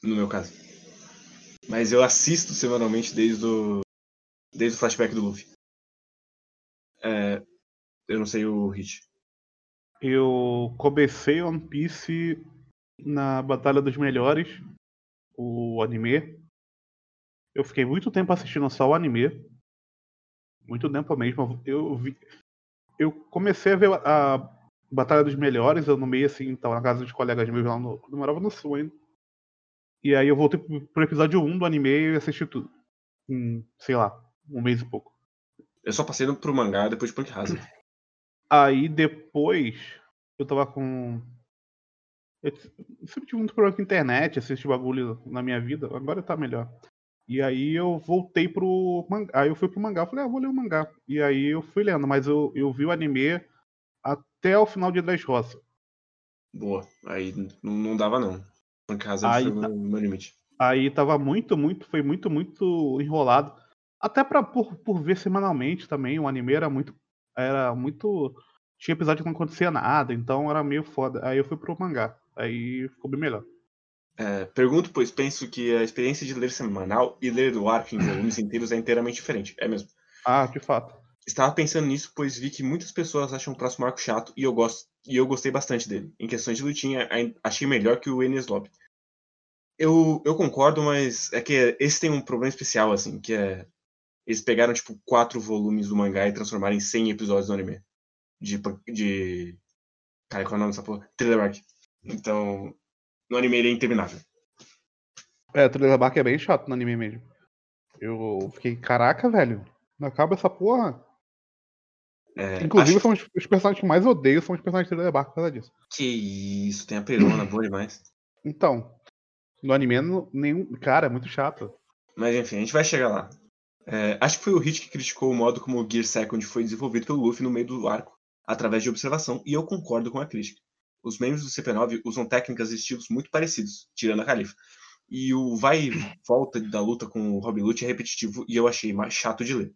no meu caso. Mas eu assisto semanalmente desde o, desde o flashback do Luffy. É, Eu não sei o hit. Eu comecei One Piece na Batalha dos Melhores, o anime. Eu fiquei muito tempo assistindo só o anime. Muito tempo mesmo. Eu vi. Eu comecei a ver a Batalha dos Melhores, eu no meio assim, então, na casa dos colegas meus lá no. Eu morava no sul ainda. E aí eu voltei pro episódio 1 do anime e assisti tudo. Em, sei lá, um mês e pouco. Eu só passei pro mangá depois de Punk Hazard. Aí depois eu tava com. Eu sempre tive muito problema com internet, assistir bagulho na minha vida, agora tá melhor. E aí eu voltei pro mangá. Aí eu fui pro mangá, falei, ah, vou ler o mangá. E aí eu fui lendo, mas eu, eu vi o anime até o final de Dressrosa. Boa. Aí não, dava não. Punk Hazard Aí foi o meu limite. Aí tava muito, muito, foi muito, muito enrolado. Até pra, por, por ver semanalmente também, o anime era muito. Era muito. Tinha episódio que não acontecia nada, então era meio foda. Aí eu fui pro mangá. Aí ficou bem melhor. É, pergunto, pois penso que a experiência de ler semanal e ler do arco em volumes inteiros é inteiramente diferente. É mesmo. Ah, de fato. Estava pensando nisso, pois vi que muitas pessoas acham o próximo arco chato e eu gosto e eu gostei bastante dele. Em questões de lutinha, achei melhor que o Enies Lobby. Eu, eu concordo, mas é que esse tem um problema especial, assim, que é. Eles pegaram, tipo, quatro volumes do mangá e transformaram em 100 episódios do anime. De. de... Cara, qual é o nome dessa porra? Thriller Arc. Então. No anime ele é interminável. É, Thriller Bark é bem chato no anime mesmo. Eu fiquei, caraca, velho. Não acaba essa porra. É, Inclusive, acho são os, os personagens que mais odeio são os personagens de Thriller Bark por causa disso. que isso, tem a perona boa demais. Então, no anime, nenhum. Cara, é muito chato. Mas enfim, a gente vai chegar lá. É, acho que foi o Hit que criticou o modo como o Gear Second foi desenvolvido pelo Luffy no meio do arco, através de observação, e eu concordo com a crítica. Os membros do CP9 usam técnicas e estilos muito parecidos, tirando a Califa. E o vai e volta da luta com o Robin Lute é repetitivo e eu achei mais chato de ler.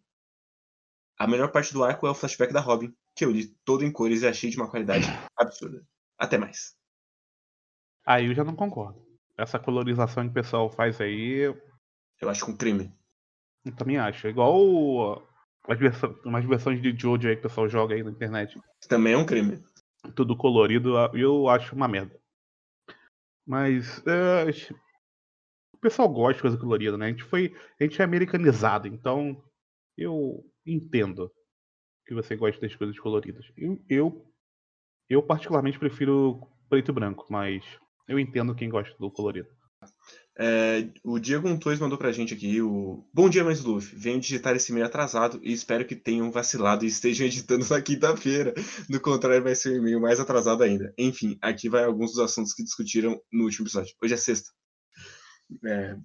A melhor parte do arco é o flashback da Robin, que eu li todo em cores e achei de uma qualidade absurda. Até mais. Aí eu já não concordo. Essa colorização que o pessoal faz aí, eu Eu acho um crime. Também acho. É igual as versões, umas versões de Jojo aí que o pessoal joga aí na internet. Também é um crime. Tudo colorido, eu acho uma merda. Mas é, o pessoal gosta de coisa colorida, né? A gente foi. A gente é americanizado, então eu entendo que você gosta das coisas coloridas. Eu, eu, eu particularmente prefiro preto e branco, mas eu entendo quem gosta do colorido. É, o Diego Antunes mandou pra gente aqui o. Bom dia, mais Luffy. Venho digitar esse e-mail atrasado e espero que tenham vacilado e estejam editando na quinta-feira. Do contrário, vai ser um e-mail mais atrasado ainda. Enfim, aqui vai alguns dos assuntos que discutiram no último episódio. Hoje é sexta. É,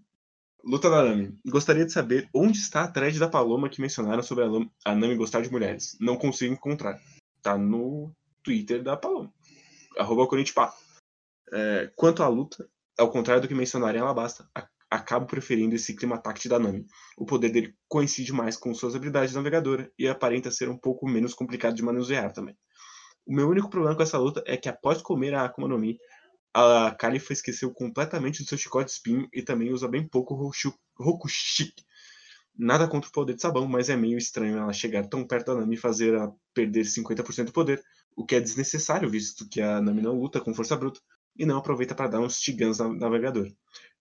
Luta da Nami. Gostaria de saber onde está a thread da Paloma que mencionaram sobre a, Nami gostar de mulheres. Não consigo encontrar. Tá no Twitter da Paloma. Arroba Corinthians é, Quanto à luta, ao contrário do que mencionaram em Alabasta, a- acabo preferindo esse clima tact da Nami. O poder dele coincide mais com suas habilidades de navegadora e aparenta ser um pouco menos complicado de manusear também. O meu único problema com essa luta é que após comer a Akuma no Mi, a Califa esqueceu completamente do seu chicote espinho e também usa bem pouco Rokushiki. Nada contra o poder de sabão, mas é meio estranho ela chegar tão perto da Nami e fazer a perder 50% do poder, o que é desnecessário, visto que a Nami não luta com força bruta e não aproveita para dar uns tigãs na navegador.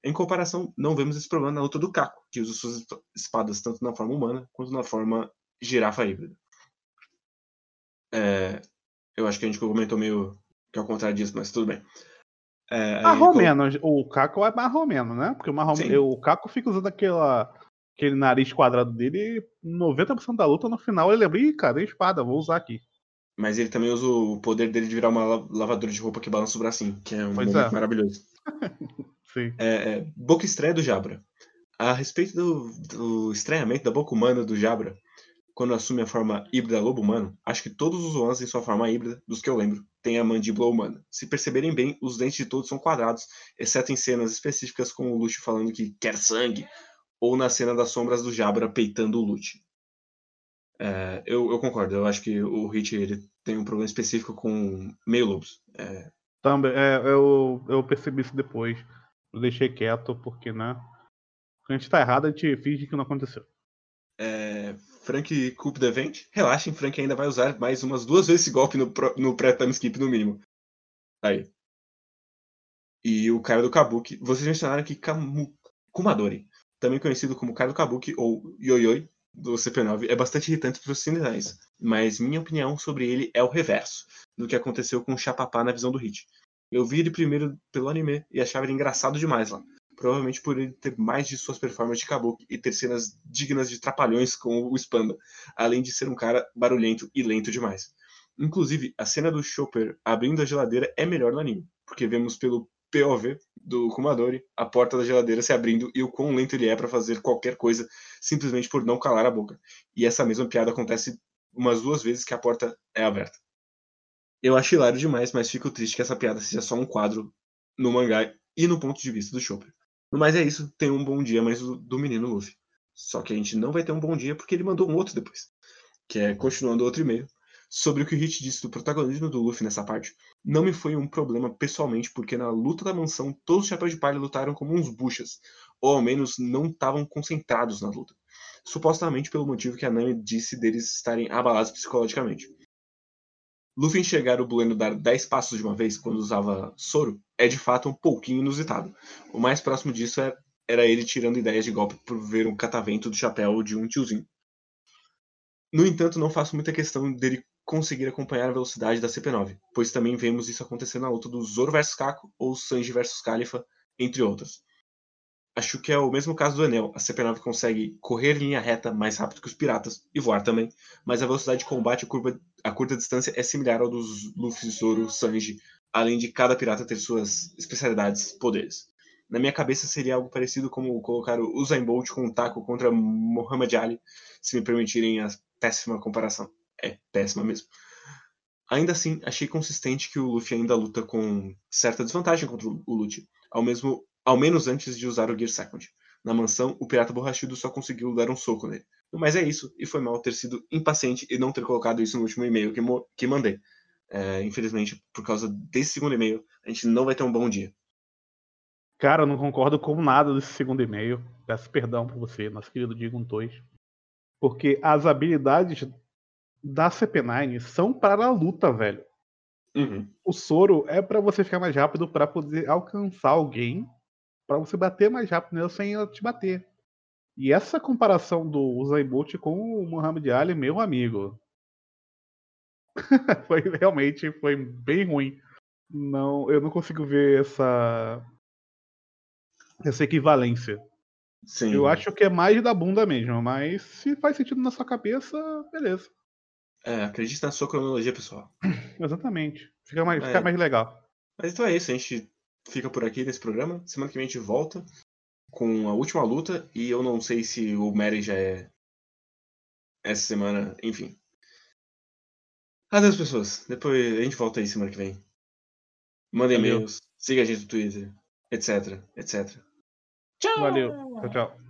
Em comparação, não vemos esse problema na luta do Kako, que usa suas esp- espadas tanto na forma humana quanto na forma girafa híbrida. É, eu acho que a gente comentou meio que ao contrário disso, mas tudo bem. É, aí menos. O Caco é menos, né? Porque o, marrom- o Caco fica usando aquela, aquele nariz quadrado dele e 90% da luta no final ele lembra, ih, cadê a espada? Vou usar aqui. Mas ele também usa o poder dele de virar uma la- lavadora de roupa que balança o bracinho, que é um Pois momento é. maravilhoso. Sim. É, é, boca estreia do Jabra. A respeito do, do estranhamento da boca humana do Jabra, quando assume a forma híbrida lobo humano, acho que todos os Oans em sua forma híbrida, dos que eu lembro, têm a mandíbula humana. Se perceberem bem, os dentes de todos são quadrados, exceto em cenas específicas com o Luffy falando que quer sangue, ou na cena das sombras do Jabra peitando o Luffy. É, eu, eu concordo, eu acho que o Hit ele tem um problema específico com meio lobos. É, Também, é, eu, eu percebi isso depois. Eu deixei quieto porque, né? Quando a gente tá errado, a gente finge que não aconteceu. É, Frank Coup the Event. Relaxem, Frank ainda vai usar mais umas duas vezes esse golpe no, no pré-time skip, no mínimo. Aí. E o cara do Kabuki. Vocês mencionaram aqui Kamu, Kumadori, também conhecido como cara do Kabuki ou Yoyoi do CP9, é bastante irritante para os ocidentais, mas minha opinião sobre ele é o reverso do que aconteceu com o Chapapá na visão do Hit. Eu vi ele primeiro pelo anime e achava ele engraçado demais lá. Provavelmente por ele ter mais de suas performances de Kabuki e ter cenas dignas de trapalhões com o Spanda, além de ser um cara barulhento e lento demais. Inclusive, a cena do Chopper abrindo a geladeira é melhor no anime, porque vemos pelo POV do Kumadori a porta da geladeira se abrindo e o quão lento ele é para fazer qualquer coisa simplesmente por não calar a boca. E essa mesma piada acontece umas duas vezes que a porta é aberta. Eu acho hilário demais, mas fico triste que essa piada seja só um quadro no mangá e no ponto de vista do Chopper. No mais é isso, tem um bom dia, mas do, do menino Luffy. Só que a gente não vai ter um bom dia porque ele mandou um outro depois. Que é continuando outro e-mail. Sobre o que o Hit disse do protagonismo do Luffy nessa parte, não me foi um problema pessoalmente, porque na luta da mansão todos os chapéus de palha lutaram como uns buchas, ou ao menos não estavam concentrados na luta. Supostamente pelo motivo que a Nami disse deles estarem abalados psicologicamente. Luffy enxergar o Bueno dar 10 passos de uma vez quando usava soro é de fato um pouquinho inusitado. O mais próximo disso é, era ele tirando ideias de golpe por ver um catavento do chapéu de um tiozinho. No entanto, não faço muita questão dele conseguir acompanhar a velocidade da CP9, pois também vemos isso acontecer na luta do Zoro vs Kako ou Sanji vs Califa, entre outras. Acho que é o mesmo caso do Enel. A CP9 consegue correr linha reta mais rápido que os piratas e voar também, mas a velocidade de combate a, curva, a curta distância é similar ao dos Luffy, Zoro, Sanji, além de cada pirata ter suas especialidades, poderes. Na minha cabeça seria algo parecido como colocar o Usain Bolt com um taco contra Muhammad Ali, se me permitirem a péssima comparação. É péssima mesmo. Ainda assim, achei consistente que o Luffy ainda luta com certa desvantagem contra o Luffy, ao mesmo ao menos antes de usar o Gear Second. Na mansão, o pirata borrachudo só conseguiu dar um soco nele. Mas é isso, e foi mal ter sido impaciente e não ter colocado isso no último e-mail que, que mandei. É, infelizmente, por causa desse segundo e-mail, a gente não vai ter um bom dia. Cara, eu não concordo com nada desse segundo e-mail. Peço perdão por você, nosso querido Digon 2. Porque as habilidades da CP9 são para a luta, velho. Uhum. O soro é para você ficar mais rápido para poder alcançar alguém para você bater mais rápido nele sem ela te bater. E essa comparação do Usain Bolt com o Muhammad Ali, meu amigo, foi realmente foi bem ruim. Não, eu não consigo ver essa essa equivalência. Sim. Eu acho que é mais da bunda mesmo, mas se faz sentido na sua cabeça, beleza. É, acredite na sua cronologia pessoal. Exatamente. Fica mais, é. fica mais legal. Mas então é isso, a gente fica por aqui nesse programa. Semana que vem a gente volta com a última luta. E eu não sei se o Mary já é essa semana, enfim. Adeus, pessoas. Depois a gente volta aí semana que vem. Manda e-mails, siga a gente no Twitter, etc, etc. Tchau! Valeu. Tchau, tchau.